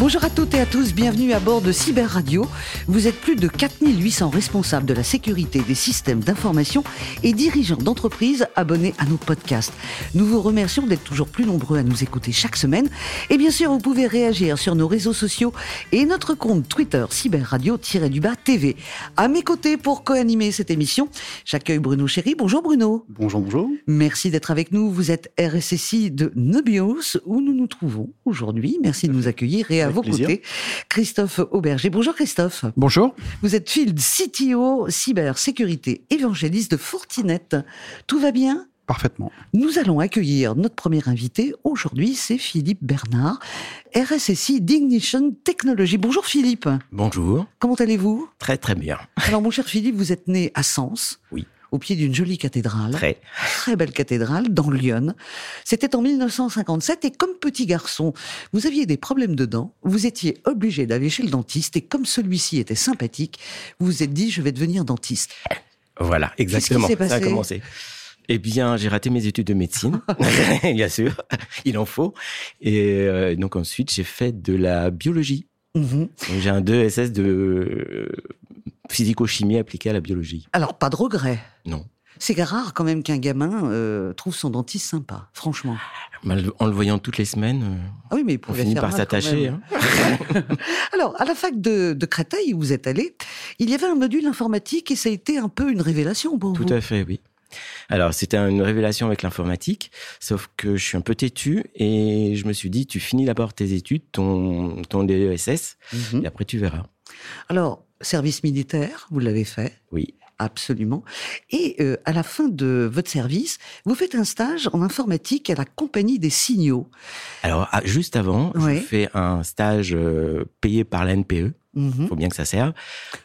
Bonjour à toutes et à tous, bienvenue à bord de Cyber Radio. Vous êtes plus de 4800 responsables de la sécurité des systèmes d'information et dirigeants d'entreprise abonnés à nos podcasts. Nous vous remercions d'être toujours plus nombreux à nous écouter chaque semaine. Et bien sûr, vous pouvez réagir sur nos réseaux sociaux et notre compte Twitter Cyber Radio-du-bas TV. À mes côtés pour co-animer cette émission, j'accueille Bruno Chéry. Bonjour Bruno. Bonjour, bonjour. Merci d'être avec nous. Vous êtes RSSI de Nobios, où nous nous trouvons aujourd'hui. Merci de nous accueillir. Et à Avec vos plaisir. côtés, Christophe Auberger. Bonjour Christophe. Bonjour. Vous êtes Field CTO, cybersécurité évangéliste de Fortinet. Tout va bien? Parfaitement. Nous allons accueillir notre premier invité. Aujourd'hui, c'est Philippe Bernard, RSSI d'Ignition Technology. Bonjour Philippe. Bonjour, Comment allez-vous? Très très bien. Alors mon cher Philippe, vous êtes né à Sens. Oui. Au pied d'une jolie cathédrale. Très. très belle cathédrale dans Lyon. C'était en 1957 et comme petit garçon, vous aviez des problèmes de dents, vous étiez obligé d'aller chez le dentiste et comme celui-ci était sympathique, vous vous êtes dit je vais devenir dentiste. Voilà, exactement. Ça a commencé. Eh bien, j'ai raté mes études de médecine, bien sûr, il en faut. Et euh, donc ensuite, j'ai fait de la biologie. Mhm. J'ai un 2 SS de euh, physico-chimie appliquée à la biologie. Alors pas de regret. Non. C'est rare quand même qu'un gamin euh, trouve son dentiste sympa, franchement. En le voyant toutes les semaines, euh, Ah oui, mais il on finit faire par s'attacher. hein. Alors, à la fac de, de Créteil où vous êtes allé, il y avait un module informatique et ça a été un peu une révélation pour Tout vous. à fait, oui. Alors, c'était une révélation avec l'informatique, sauf que je suis un peu têtu et je me suis dit, tu finis d'abord tes études, ton, ton DESS, Mhm. et après tu verras. Alors, service militaire, vous l'avez fait Oui. Absolument. Et euh, à la fin de votre service, vous faites un stage en informatique à la compagnie des signaux. Alors, ah, juste avant, Ouais. je fais un stage euh, payé par la NPE, Mhm. faut bien que ça serve,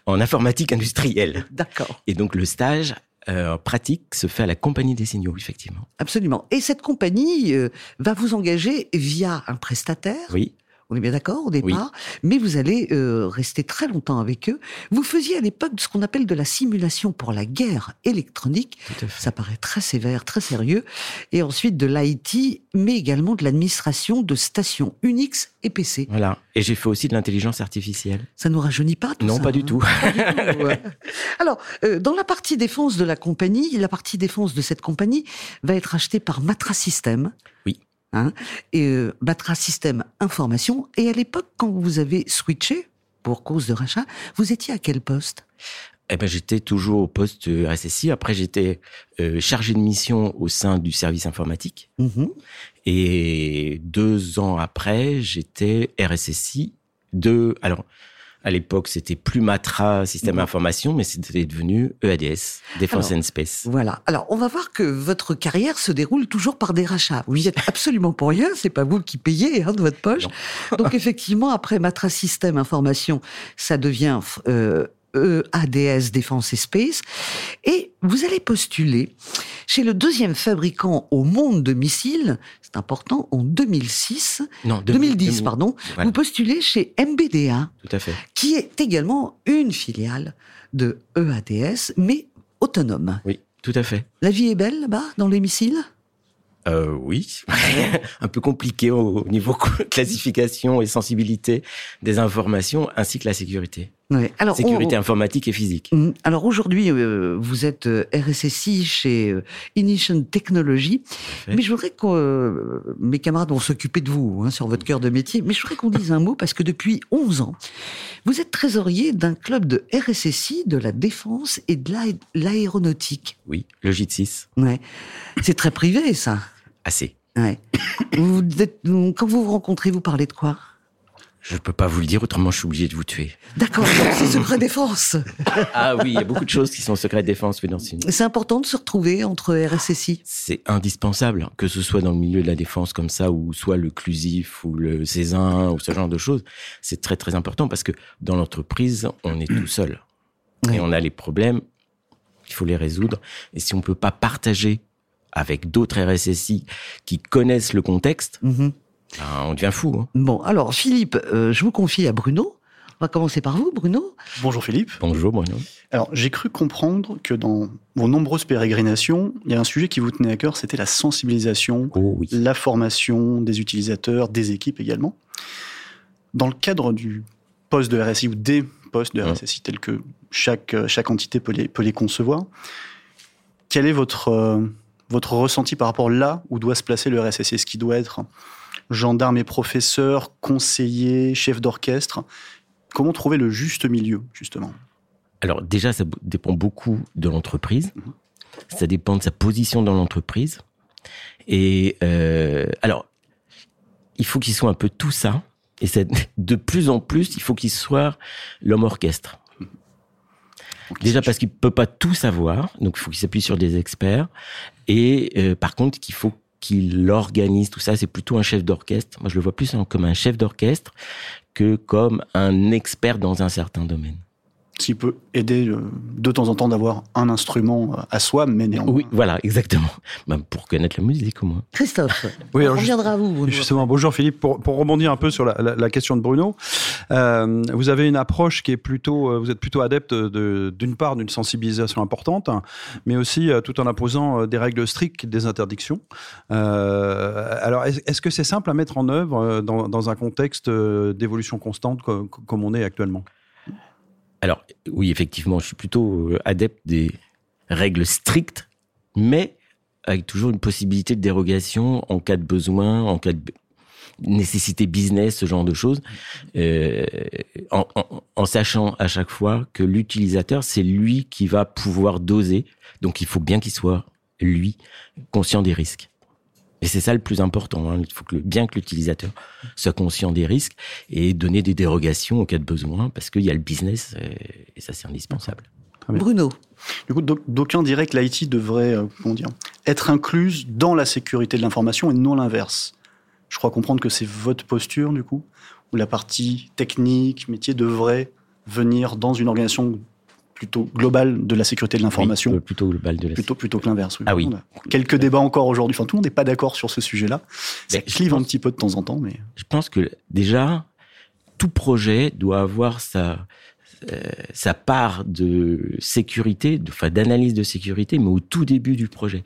en informatique industrielle. D'accord, Et donc, le stage euh, pratique se fait à la compagnie des signaux, effectivement. absolument. Et cette compagnie va vous engager via un prestataire. Oui, On est bien d'accord au départ, mais vous allez euh, rester très longtemps avec eux. Vous faisiez à l'époque ce qu'on appelle de la simulation pour la guerre électronique. tout. Ça paraît très sévère, très sérieux. Et ensuite de l'IT, mais également de l'administration de stations Unix et PC. Voilà. Et j'ai fait aussi de l'intelligence artificielle. Ça nous rajeunit pas tout non, ça, pas du hein tout. Ouais. Alors, euh, dans la partie défense de la compagnie, la partie défense de cette compagnie va être achetée par Matra System. Oui. Hein, et euh, System Information. Et à l'époque, quand vous avez switché pour cause de rachat, vous étiez à quel poste? Eh ben, j'étais toujours au poste euh, RSSI. Après, j'étais euh, chargé de mission au sein du service informatique. Mhm. Et deux ans après, j'étais RSSI de. Alors, à l'époque, c'était plus Matra Système Mhm. Information, mais c'était devenu E EADS, Defense Alors, and Space. Voilà. Alors, on va voir que votre carrière se déroule toujours par des rachats. Vous y êtes absolument pour rien. C'est pas vous qui payez hein, de votre poche. Donc, effectivement, après Matra System Information, ça devient euh, EADS Défense et Space. Et vous allez postuler chez le deuxième fabricant au monde de missiles. C'est important. En 2006, Non, 2010, 2000, pardon. Voilà, Vous postulez chez MBDA, tout à fait. qui est également une filiale de EADS, mais autonome. Oui, tout à fait. La vie est belle là-bas, dans missiles? Euh, oui, un peu compliqué au niveau classification et sensibilité des informations, ainsi que la sécurité. Alors, Sécurité on- informatique et physique. Mm. Alors aujourd'hui, euh, vous êtes euh, RSSI chez euh, Ignition Technology, mais je voudrais que euh, mes camarades vont s'occuper de vous hein, sur votre cœur de métier, mais je voudrais qu'on dise un mot parce que depuis 11 ans, vous êtes trésorier d'un club de RSSI de la défense et de l'aé- l'aéronautique. Oui, le JIT6, Ouais. C'est très privé ça. assez. Ouais. vous êtes- quand vous vous rencontrez, vous parlez de quoi? Je peux pas vous le dire, autrement je suis obligé de vous tuer. D'accord, c'est secret défense. Ah oui, il y a beaucoup de choses qui sont secret défense, mais C'est important de se retrouver entre RSSI. C'est indispensable, que ce soit dans le milieu de la défense comme ça, ou soit le Clusif, ou le Cézanne, ou ce genre de choses. C'est très très important parce que dans l'entreprise, on est tout seul. Et on a les problèmes, il faut les résoudre. Et si on peut pas partager avec d'autres RSSI qui connaissent le contexte, Mhm. Ben, on devient fou. hein. Bon, alors Philippe, euh, je vous confie à Bruno. On va commencer par vous, Bruno. Bonjour Philippe. Bonjour Bruno. Alors, j'ai cru comprendre que dans vos nombreuses pérégrinations, il y a un sujet qui vous tenait à cœur, c'était la sensibilisation, oh, oui. la formation des utilisateurs, des équipes également. Dans le cadre du poste de RSI ou des postes de RSSI tels que chaque, chaque entité peut les, peut les concevoir, quel est votre, euh, votre ressenti par rapport là où doit se placer le RSSI Est-ce qu'il doit être gendarme et professeur, conseiller, chef d'orchestre Comment trouver le juste milieu, justement? Alors déjà, ça dépend beaucoup de l'entreprise. Mmh. Ça dépend de sa position dans l'entreprise. Et euh, alors, il faut qu'il soit un peu tout ça. Et de plus en plus, il faut qu'il soit l'homme orchestre. Déjà parce qu'il peut pas tout savoir, donc il faut qu'il s'appuie sur des experts. Et euh, par contre, qu'il faut qu'il organise tout ça. C'est plutôt un chef d'orchestre. Moi, je le vois plus comme un chef d'orchestre que comme un expert dans un certain domaine s'il peut aider euh, de temps en temps d'avoir un instrument euh, à soi, mais néanmoins. Oui, voilà, exactement. Même pour connaître la musique au moins. Christophe, oui, on reviendra à vous. Justement, bonjour Philippe. Pour, pour, rebondir un peu sur la, la, la question de Bruno, euh, vous avez une approche qui est plutôt, vous êtes plutôt adepte d'une part d'une sensibilisation importante, mais aussi tout en imposant des règles strictes, des interdictions. Euh, alors, est-ce que c'est simple à mettre en œuvre dans, dans un contexte d'évolution constante comme, comme on est actuellement? Alors, oui, effectivement, je suis plutôt euh, adepte des règles strictes, mais avec toujours une possibilité de dérogation en cas de besoin, en cas de nécessité business, ce genre de choses, euh, en, en, sachant à chaque fois que l'utilisateur, c'est lui qui va pouvoir doser. Donc, il faut bien qu'il soit, lui, conscient des risques. Et c'est ça le plus important. Hein. Il faut que bien que l'utilisateur soit conscient des risques et donner des dérogations au cas de besoin, parce qu'il y a le business et, ça c'est indispensable. Bruno. Du coup, d'aucuns diraient que l'IT devrait euh, comment dire, être incluse dans la sécurité de l'information et non l'inverse. Je crois comprendre que c'est votre posture, du coup, où la partie technique, métier devrait venir dans une organisation plutôt global de la sécurité de l'information. plutôt global de la plutôt, plutôt que l'inverse. Ah oui. Quelques débats encore aujourd'hui. Enfin, tout le monde n'est pas d'accord sur ce sujet-là. Ça clive un petit peu de temps en temps, mais. Je pense que déjà, tout projet doit avoir sa, euh, sa part de sécurité, de, enfin, d'analyse de sécurité, mais au tout début du projet.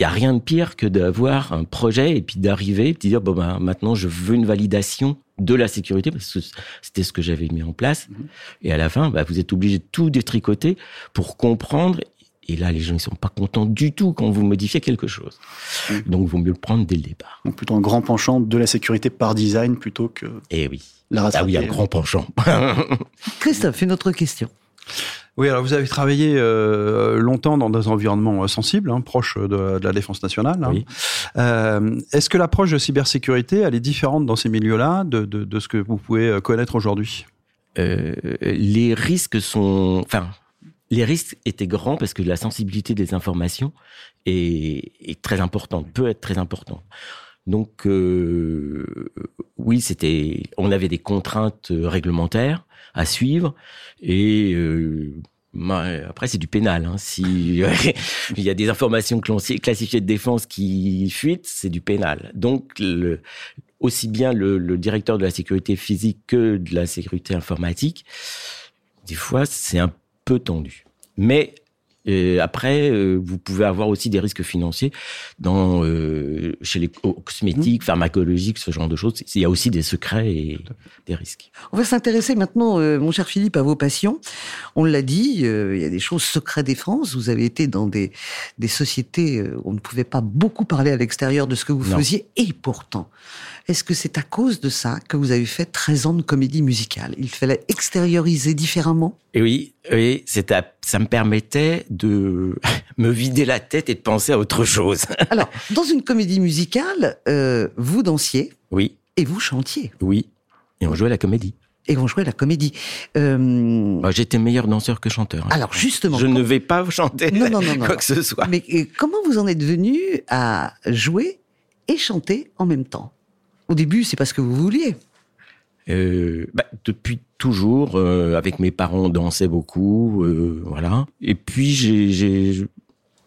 Il y a rien de pire que d'avoir un projet et puis d'arriver et de dire bon ben maintenant je veux une validation de la sécurité, parce que c'était ce que j'avais mis en place. Mhm. Et à la fin, bah, vous êtes obligé de tout détricoter pour comprendre. Et là, les gens ne sont pas contents du tout quand vous modifiez quelque chose. Mhm. Donc, il vaut mieux le prendre dès le départ. Donc, plutôt un grand penchant de la sécurité par design plutôt que eh oui. la Ah oui, un grand penchant. Christophe, une autre question. Oui, alors vous avez travaillé euh, longtemps dans des environnements euh, sensibles, hein, proches de, la défense nationale. Hein. Euh, Est-ce que l'approche de cybersécurité, elle est différente dans ces milieux-là de, de, de, ce que vous pouvez connaître aujourd'hui? Euh, Les risques sont, enfin, les risques étaient grands parce que la sensibilité des informations est, est très importante, peut être très importante. Donc euh, oui, c'était, on avait des contraintes réglementaires à suivre et euh, après, c'est du pénal. Hein. Si il y a des informations classifiées de défense qui fuitent, c'est du pénal. Donc, aussi bien le, le, directeur de la sécurité physique que de la sécurité informatique, des fois, c'est un peu tendu. Mais et après, euh, vous pouvez avoir aussi des risques financiers dans euh, chez les cosmétiques, mmh. pharmacologiques, ce genre de choses. Il y a aussi des secrets et des risques. On va s'intéresser maintenant, euh, mon cher Philippe, à vos passions. On l'a dit, il y a des choses secrets défense. Vous avez été dans des, des sociétés où on ne pouvait pas beaucoup parler à l'extérieur de ce que vous faisiez, et pourtant, est-ce que c'est à cause de ça que vous avez fait 13 ans de comédie musicale? Il fallait extérioriser différemment? Et Oui, oui, ça me permettait de me vider la tête et de penser à autre chose. Alors, dans une comédie musicale, euh, vous dansiez Oui. Et vous chantiez Oui. Et on jouait la comédie. Et on jouait la comédie. Euh... Bah, J'étais meilleur danseur que chanteur. Hein. Alors justement, je ne vais pas chanter non, non, non, quoi que ce soit. Mais euh, comment vous en êtes venu à jouer et chanter en même temps? Au début, c'est parce que vous vouliez. Euh, bah, depuis toujours, euh, avec mes parents, on dansait beaucoup, euh, voilà. Et puis j'ai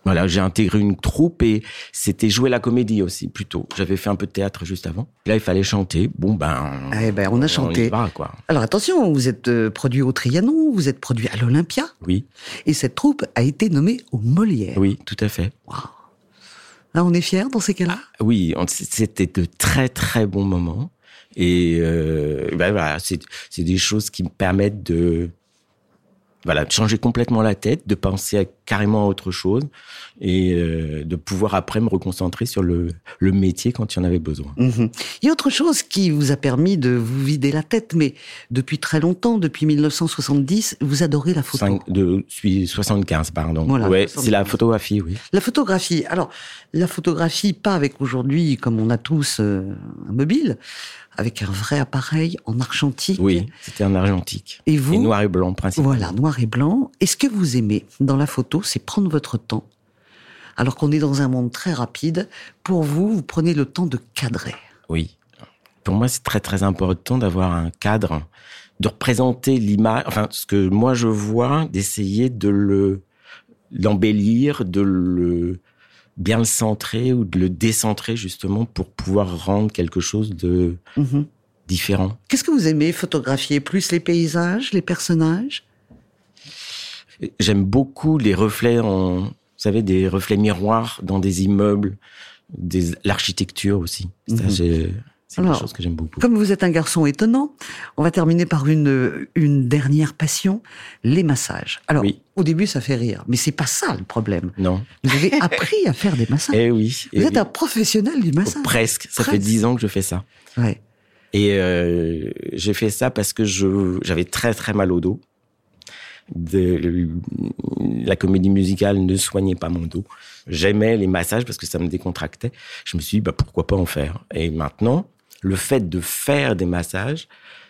Voilà, j'ai intégré une troupe et c'était jouer la comédie aussi plutôt. J'avais fait un peu de théâtre juste avant. Là, il fallait chanter. Bon ben, eh ben on a chanté. y va, quoi. Alors attention, vous êtes euh, produit au Trianon, vous êtes produit à l'Olympia, Oui, et cette troupe a été nommée au Molière. oui, tout à fait. Waouh. Là, on est fiers dans ces cas-là? Oui, on- c'était de très très bons moments et euh, ben voilà, c'est des choses qui me permettent de voilà de changer complètement la tête, de penser à carrément à autre chose et euh, de pouvoir après me reconcentrer sur le le métier quand il y en avait besoin. Mhm. Il y a autre chose qui vous a permis de vous vider la tête, mais depuis très longtemps, depuis 1970, vous adorez la photo. De suis 75 pardon. Voilà, ouais, 75. c'est la photographie, oui. La photographie. Alors, la photographie, pas avec aujourd'hui, comme on a tous euh, un mobile, avec un vrai appareil en argentique. Oui, c'était en argentique. Et vous Et noir et blanc principalement. Voilà, noir et blanc. Et ce que vous aimez dans la photo, c'est prendre votre temps. Alors qu'on est dans un monde très rapide, pour vous, vous prenez le temps de cadrer. Oui. Pour moi, c'est très très important d'avoir un cadre, de représenter l'image, enfin ce que moi je vois, d'essayer de le l'embellir, de le bien le centrer ou de le décentrer justement pour pouvoir rendre quelque chose de Mhm. différent. Qu'est-ce que vous aimez photographier? Plus les paysages, les personnages? J'aime beaucoup les reflets en, vous savez, des reflets miroirs dans des immeubles, des l'architecture aussi. Mhm. c'est Alors, quelque chose que j'aime beaucoup. Comme vous êtes un garçon étonnant, on va terminer par une, une dernière passion, les massages. Alors, Oui. au début, ça fait rire, mais c'est pas ça le problème. Non. Vous avez appris à faire des massages. Eh oui. eh vous êtes oui. un professionnel du Oh, massage. presque. Ça fait dix ans que je fais ça. Ouais. Et euh, j'ai fait ça parce que je j'avais très très mal au dos. De, la comédie musicale ne soignait pas mon dos. J'aimais les massages parce que ça me décontractait. Je me suis dit bah pourquoi pas en faire? Et maintenant, le fait de faire des massages,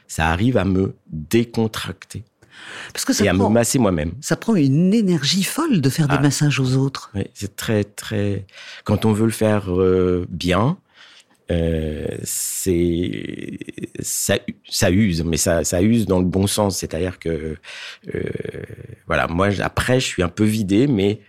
ça arrive à me décontracter Parce que ça et à me masser moi-même. ça prend une énergie folle de faire Ah. des massages aux autres. Oui, c'est très très. Quand on veut le faire euh, bien, euh, c'est ça, ça use, mais ça, ça use dans le bon sens. C'est-à-dire que euh, voilà, moi après je suis un peu vidé, mais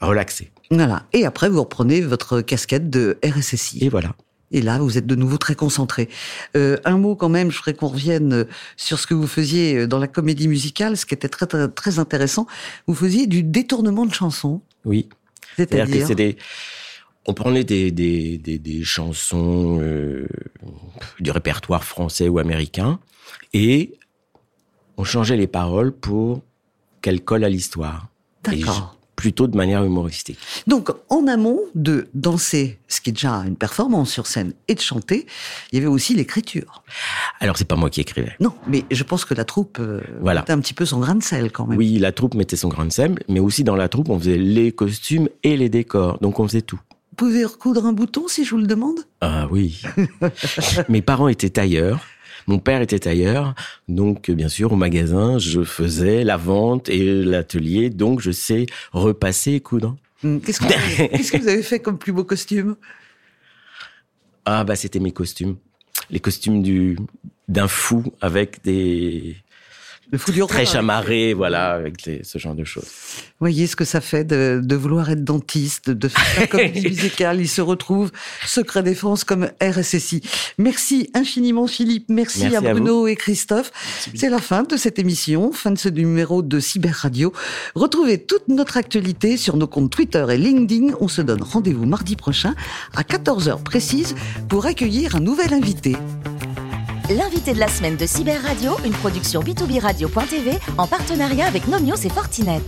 relaxé. Voilà. Et après, vous reprenez votre casquette de RSSI. Et voilà. Et là, vous êtes de nouveau très concentré. Euh, un mot quand même, je voudrais qu'on revienne sur ce que vous faisiez dans la comédie musicale, ce qui était très très, très intéressant. Vous faisiez du détournement de chansons, Oui. C'est-à-dire que c'est des. On prenait des, des, des, des chansons euh, du répertoire français ou américain et on changeait les paroles pour qu'elles collent à l'histoire. D'accord. Plutôt de manière humoristique. Donc, en amont de danser, ce qui est déjà une performance sur scène, et de chanter, il y avait aussi l'écriture. Alors c'est pas moi qui écrivais. Non, mais je pense que la troupe euh, Voilà. mettait un petit peu son grain de sel quand même. Oui, la troupe mettait son grain de sel, mais aussi dans la troupe on faisait les costumes et les décors, donc on faisait tout. Vous pouvez recoudre un bouton si je vous le demande? Ah oui. Mes parents étaient tailleurs. Mon père était tailleur, donc bien sûr au magasin, je faisais la vente et l'atelier, donc je sais repasser et coudre. Qu'est-ce que, vous avez- qu'est-ce que vous avez fait comme plus beau costume? Ah bah c'était mes costumes, les costumes du d'un fou avec des Le fou du roi. très chamarrés, voilà, avec ce genre de choses. Voyez ce que ça fait de, de vouloir être dentiste, de faire la comédie musicale. Il se retrouve secret défense comme RSSI. Merci infiniment Philippe. Merci, Merci à à Bruno et Christophe. C'est la fin de cette émission, fin de ce numéro de Cyber Radio. Retrouvez toute notre actualité sur nos comptes Twitter et LinkedIn. On se donne rendez-vous mardi prochain à 14h précise pour accueillir un nouvel invité. L'invité de la semaine de Cyber Radio, une production b2b radio.tv en partenariat avec Nomios et Fortinet.